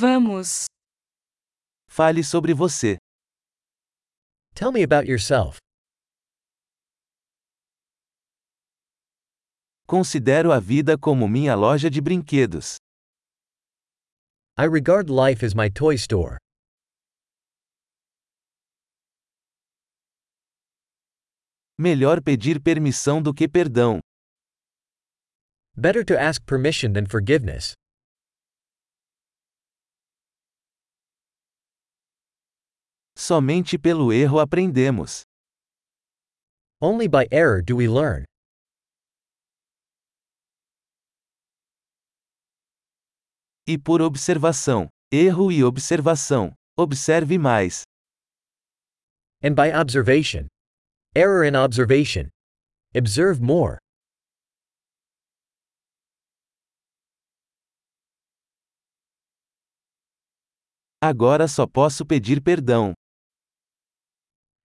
Vamos. Fale sobre você. Tell me about yourself. Considero a vida como minha loja de brinquedos. I regard life as my toy store. Melhor pedir permissão do que perdão. Better to ask permission than forgiveness. Somente pelo erro aprendemos. Only by error do we learn. E por observação. Erro e observação. Observe mais. And by observation. Error and observation. Observe more. Agora só posso pedir perdão.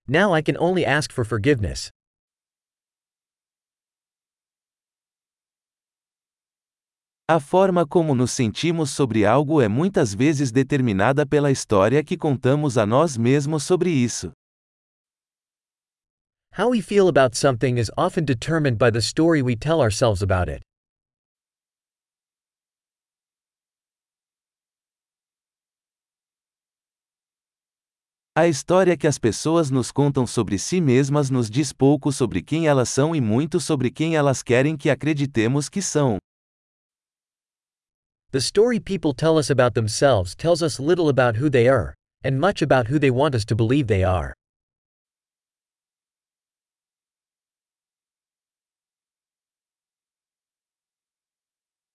Now I can only ask for forgiveness. A forma como nos sentimos sobre algo é muitas vezes determinada pela história que contamos a nós mesmos sobre isso. How we feel about something is often determined by the story we tell ourselves about it. A história que as pessoas nos contam sobre si mesmas nos diz pouco sobre quem elas são e muito sobre quem elas querem que acreditemos que são. The story people tell us about themselves tells us little about who they are, and much about who they want us to believe they are.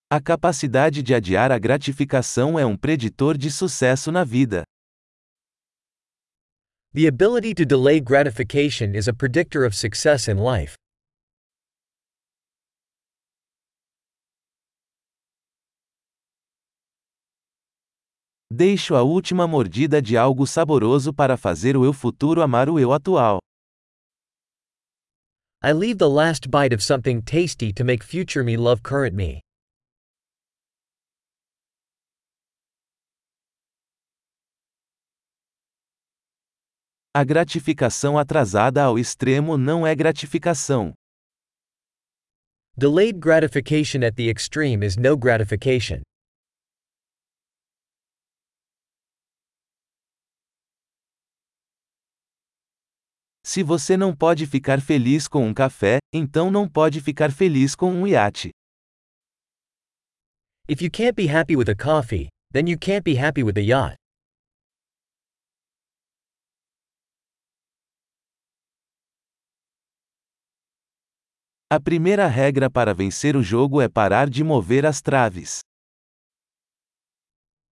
A capacidade de adiar a gratificação é um preditor de sucesso na vida. The ability to delay gratification is a predictor of success in life. Deixo a última mordida de algo saboroso para fazer o eu futuro amar o eu atual. I leave the last bite of something tasty to make future me love current me. A gratificação atrasada ao extremo não é gratificação. Delayed gratification at the extreme is no gratification. Se você não pode ficar feliz com um café, então não pode ficar feliz com um iate. If you can't be happy with a coffee, then you can't be happy with a yacht. A primeira regra para vencer o jogo é parar de mover as traves.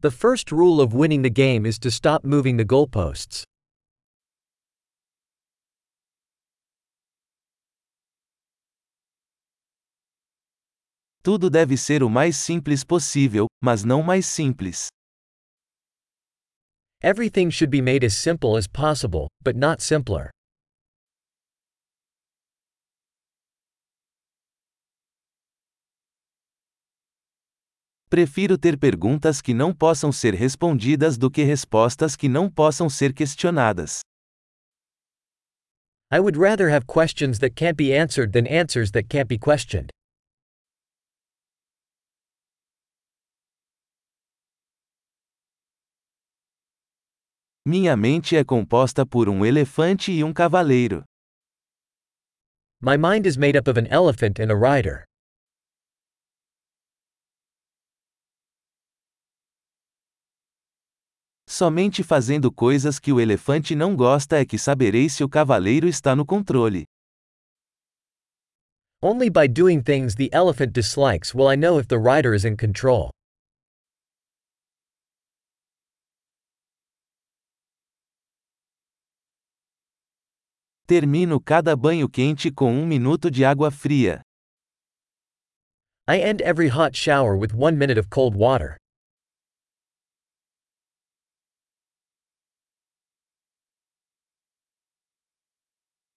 The first rule of winning the game is to stop moving the goalposts. Tudo deve ser o mais simples possível, mas não mais simples. Everything should be made as simple as possible, but not simpler. Prefiro ter perguntas que não possam ser respondidas do que respostas que não possam ser questionadas. I would rather have questions that can't be answered than answers that can't be questioned. Minha mente é composta por um elefante e um cavaleiro. My mind is made up of an elephant and a rider. Somente fazendo coisas que o elefante não gosta é que saberei se o cavaleiro está no controle. Only by doing things the elephant dislikes will I know if the rider is in control. Termino cada banho quente com um minuto de água fria. I end every hot shower with one minute of cold water.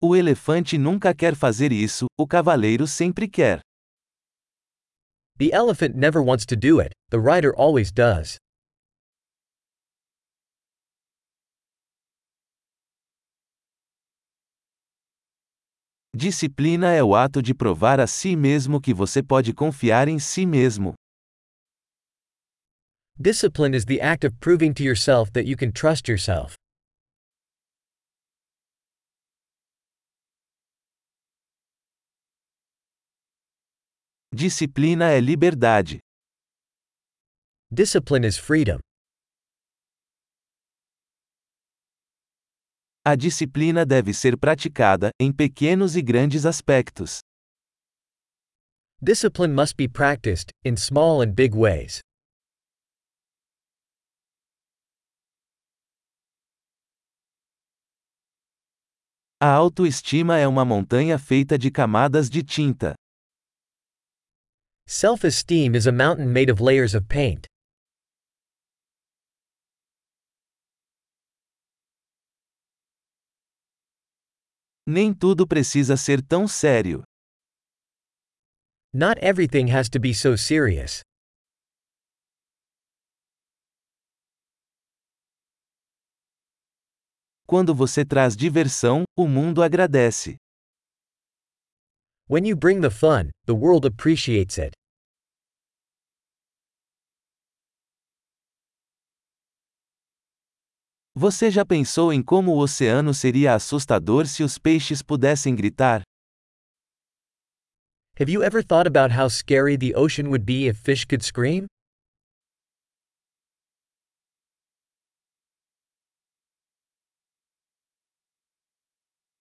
O elefante nunca quer fazer isso, o cavaleiro sempre quer. The elephant never wants to do it, the rider always does. Disciplina é o ato de provar a si mesmo que você pode confiar em si mesmo. Discipline is the act of proving to yourself that you can trust yourself. Disciplina é liberdade. Discipline is freedom. A disciplina deve ser praticada, em pequenos e grandes aspectos. Discipline must be practiced, in small and big ways. A autoestima é uma montanha feita de camadas de tinta. Self esteem is a mountain made of layers of paint. Nem tudo precisa ser tão sério. Not everything has to be so serious. Quando você traz diversão, o mundo agradece. When you bring the fun, the world appreciates it. Você já pensou em como o oceano seria assustador se os peixes pudessem gritar? Have you ever thought about how scary the ocean would be if fish could scream?